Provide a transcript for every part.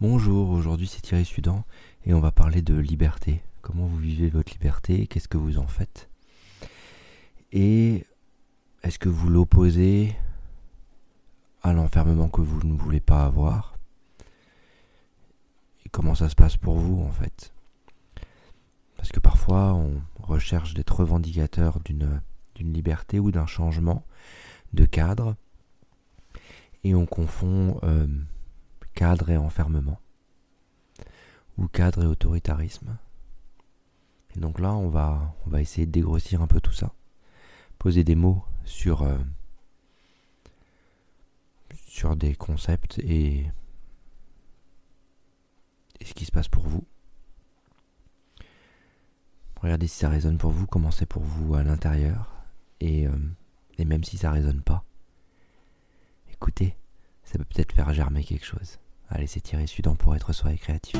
Bonjour, aujourd'hui c'est Thierry Sudan et on va parler de liberté. Comment vous vivez votre liberté Qu'est-ce que vous en faites? Et est-ce que vous l'opposez à l'enfermement que vous ne voulez pas avoir? Et comment ça se passe pour vous en fait? Parce que parfois on recherche d'être revendicateur d'une liberté ou d'un changement de cadre et on confond euh, cadre et enfermement, ou cadre et autoritarisme. Et donc là, on va, on va essayer de dégrossir un peu tout ça, poser des mots sur, euh, sur des concepts et, ce qui se passe pour vous. Regardez si ça résonne pour vous, comment c'est pour vous à l'intérieur, et, euh, et même si ça résonne pas, écoutez, ça peut peut-être faire germer quelque chose. Allez, c'est Thierry Sudan pour être soirée créatif.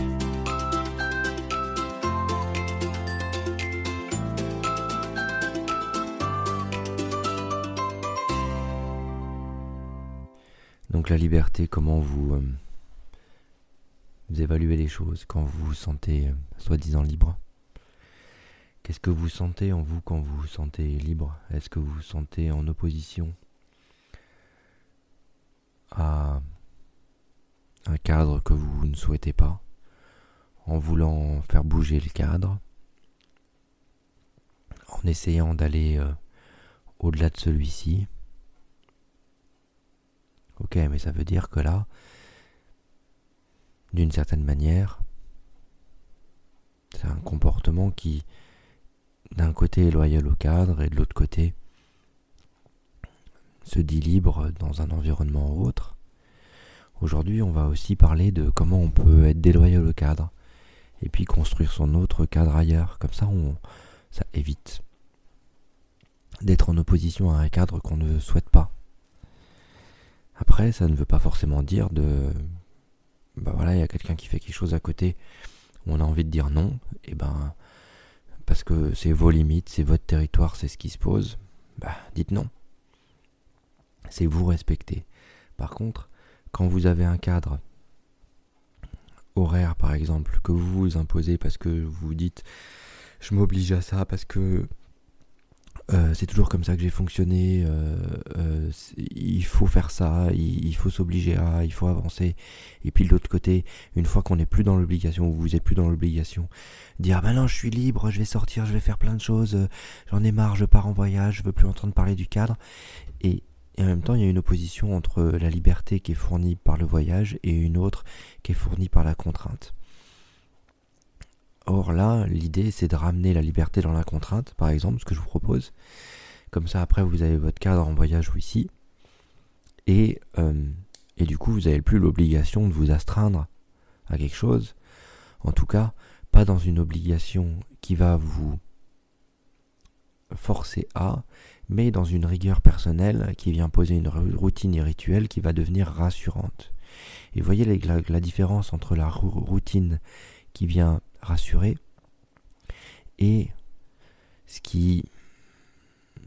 Donc la liberté, comment vous, euh, évaluez les choses quand vous vous sentez euh, soi-disant libre? Qu'est-ce que vous sentez en vous quand vous vous sentez libre? Est-ce que vous vous sentez en opposition à un cadre que vous ne souhaitez pas, en voulant faire bouger le cadre, en essayant d'aller euh, au-delà de celui-ci. Ok, mais ça veut dire que là, d'une certaine manière, c'est un comportement qui, d'un côté, est loyal au cadre et de l'autre côté, se dit libre dans un environnement autre. Aujourd'hui, on va aussi parler de comment on peut être déloyal au cadre et puis construire son autre cadre ailleurs. Comme ça, on, ça évite d'être en opposition à un cadre qu'on ne souhaite pas. Après, ça ne veut pas forcément dire de. Bah voilà, il y a quelqu'un qui fait quelque chose à côté on a envie de dire non, et ben. Parce que c'est vos limites, c'est votre territoire, c'est ce qui se pose, bah dites non. C'est vous respecter. Par contre, quand vous avez un cadre horaire par exemple que vous vous imposez parce que vous dites je m'oblige à ça parce que euh, c'est toujours comme ça que j'ai fonctionné, euh, euh, il faut faire ça, il, faut s'obliger à, il faut avancer. Et puis de l'autre côté, une fois qu'on n'est plus dans l'obligation, ou vous n'êtes plus dans l'obligation, dire ben non je suis libre, je vais sortir, je vais faire plein de choses, j'en ai marre, je pars en voyage, je veux plus entendre parler du cadre. Et et en même temps, il y a une opposition entre la liberté qui est fournie par le voyage et une autre qui est fournie par la contrainte. Or là, l'idée, c'est de ramener la liberté dans la contrainte, par exemple, ce que je vous propose. Comme ça, après, vous avez votre cadre en voyage ou ici. Et, euh, et du coup, vous n'avez plus l'obligation de vous astreindre à quelque chose. En tout cas, pas dans une obligation qui va vous forcer à, mais dans une rigueur personnelle qui vient poser une routine et rituel qui va devenir rassurante. Et voyez la, la différence entre la routine qui vient rassurer et ce qui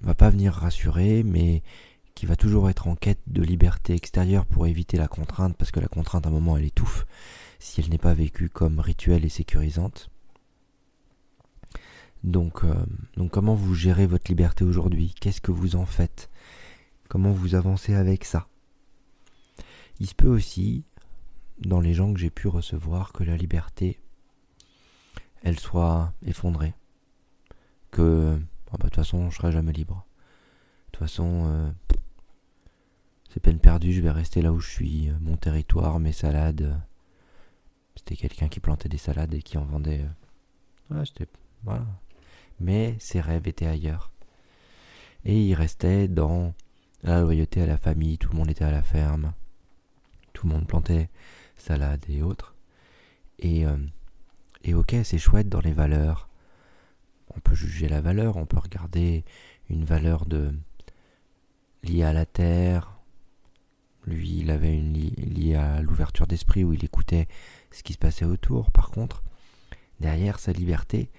va pas venir rassurer, mais qui va toujours être en quête de liberté extérieure pour éviter la contrainte, parce que la contrainte à un moment elle étouffe si elle n'est pas vécue comme rituelle et sécurisante. Donc, euh, donc comment vous gérez votre liberté aujourd'hui? Qu'est-ce que vous en faites? Comment vous avancez avec ça? Il se peut aussi, dans les gens que j'ai pu recevoir, que la liberté, elle soit effondrée. Que, bah, de toute façon, je serai jamais libre. De toute façon, euh, c'est peine perdue, je vais rester là où je suis, euh, mon territoire, mes salades. C'était quelqu'un qui plantait des salades et qui en vendait. Ouais, c'était. Voilà mais ses rêves étaient ailleurs. Et il restait dans la loyauté à la famille, tout le monde était à la ferme, tout le monde plantait salade et autres. Et, euh, et ok, c'est chouette dans les valeurs. On peut juger la valeur, on peut regarder une valeur de liée à la terre. Lui, il avait une liée à l'ouverture d'esprit où il écoutait ce qui se passait autour. Par contre, derrière sa liberté,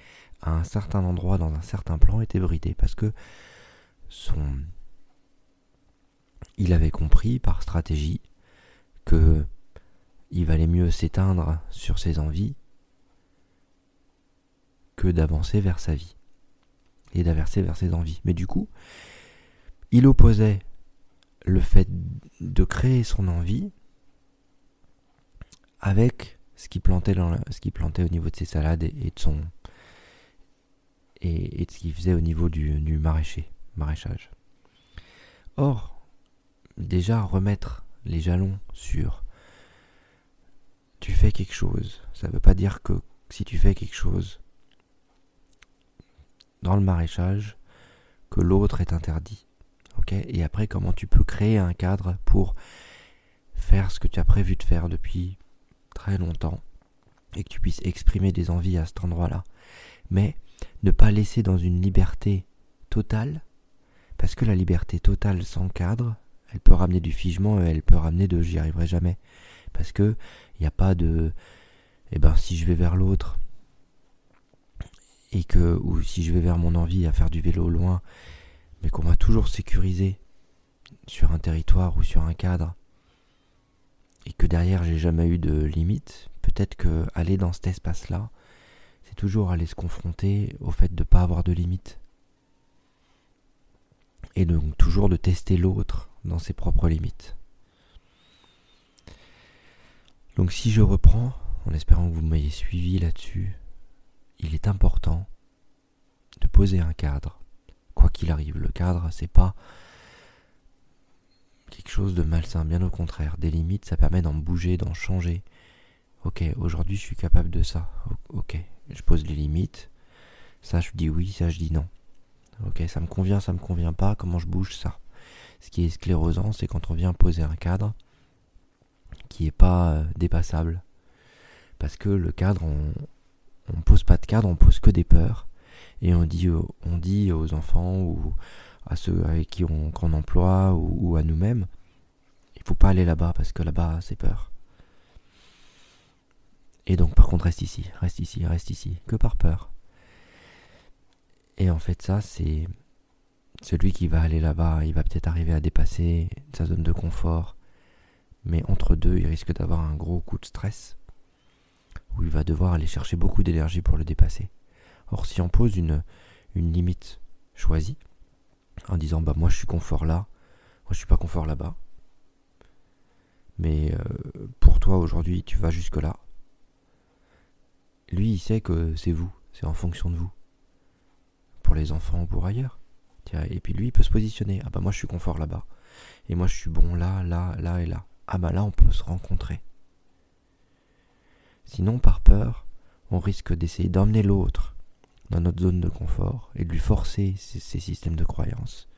à un certain endroit, dans un certain plan, était bridé parce que son. Il avait compris par stratégie que il valait mieux s'éteindre sur ses envies que d'avancer vers sa vie et d'avancer vers ses envies. Mais du coup, il opposait le fait de créer son envie avec ce qui plantait, qui plantait au niveau de ses salades et, de son et, de ce qu'il faisait au niveau du, maraîcher, maraîchage. Or, déjà remettre les jalons sur tu fais quelque chose, ça ne veut pas dire que si tu fais quelque chose dans le maraîchage, que l'autre est interdit. Et après, comment tu peux créer un cadre pour faire ce que tu as prévu de faire depuis très longtemps et que tu puisses exprimer des envies à cet endroit-là? Mais ne pas laisser dans une liberté totale, parce que la liberté totale sans cadre, elle peut ramener du figement et elle peut ramener de j'y arriverai jamais. Parce que il n'y a pas de eh ben si je vais vers l'autre et que ou si je vais vers mon envie à faire du vélo loin, mais qu'on va toujours sécuriser sur un territoire ou sur un cadre et que derrière j'ai jamais eu de limite, peut-être que aller dans cet espace-là, c'est toujours aller se confronter au fait de ne pas avoir de limite. Et donc toujours de tester l'autre dans ses propres limites. Donc si je reprends, en espérant que vous m'ayez suivi là-dessus, il est important de poser un cadre. Quoi qu'il arrive, le cadre, c'est pas quelque chose de malsain, bien au contraire. Des limites, ça permet d'en bouger, d'en changer. Ok, aujourd'hui je suis capable de ça. Ok, je pose les limites. Ça je dis oui, ça je dis non. Ok, ça me convient, ça me convient pas, comment je bouge ça? Ce qui est sclérosant, c'est quand on vient poser un cadre qui est pas euh, dépassable. Parce que le cadre, on, on pose pas de cadre, on pose que des peurs. Et on dit, on dit aux enfants ou à ceux avec qui on, emploie ou, à nous-mêmes, il faut pas aller là-bas parce que là-bas c'est peur. Et donc par contre reste ici, reste ici, reste ici, que par peur. Et en fait ça c'est celui qui va aller là-bas, il va peut-être arriver à dépasser sa zone de confort, mais entre deux il risque d'avoir un gros coup de stress où il va devoir aller chercher beaucoup d'énergie pour le dépasser. Or, si on pose une, limite choisie, en disant bah moi je suis confort là, moi je suis pas confort là-bas, mais euh, pour toi aujourd'hui tu vas jusque là, lui il sait que c'est vous, c'est en fonction de vous, pour les enfants ou pour ailleurs. Et puis lui il peut se positionner, ah bah moi je suis confort là-bas, et moi je suis bon là, là, là et là. Ah bah là on peut se rencontrer. Sinon, par peur, on risque d'essayer d'emmener l'autre dans notre zone de confort et de lui forcer ces, systèmes de croyance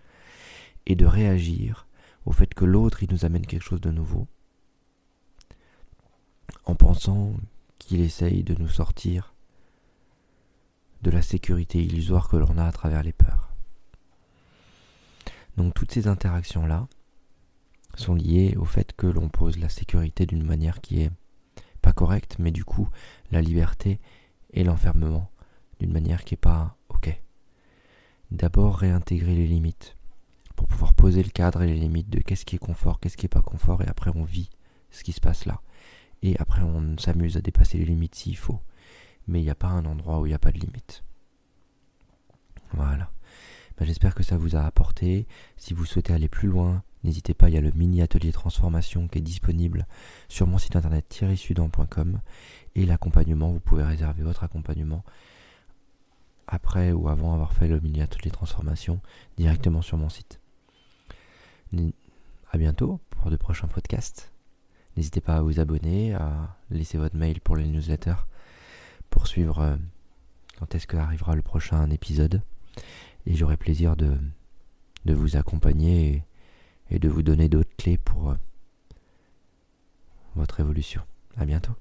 et de réagir au fait que l'autre il nous amène quelque chose de nouveau en pensant qu'il essaye de nous sortir de la sécurité illusoire que l'on a à travers les peurs. Donc toutes ces interactions-là sont liées au fait que l'on pose la sécurité d'une manière qui est pas correcte, mais du coup la liberté et l'enfermement d'une manière qui est pas ok. D'abord réintégrer les limites pour pouvoir poser le cadre et les limites de qu'est-ce qui est confort, qu'est-ce qui est pas confort, et après on vit ce qui se passe là. Après on s'amuse à dépasser les limites s'il faut. Mais il n'y a pas un endroit où il n'y a pas de limite. Voilà. Ben, j'espère que ça vous a apporté. Si vous souhaitez aller plus loin, N'hésitez pas, il y a le mini atelier transformation qui est disponible sur mon site internet thierrysudan.com et l'accompagnement, vous pouvez réserver votre accompagnement après ou avant avoir fait le mini atelier transformation directement sur mon site. A bientôt pour de prochains podcasts. N'hésitez pas à vous abonner, à laisser votre mail pour les newsletters pour suivre euh, quand est-ce que arrivera le prochain épisode. Et j'aurai plaisir de, de vous accompagner et de vous donner d'autres clés pour euh, votre évolution. À bientôt.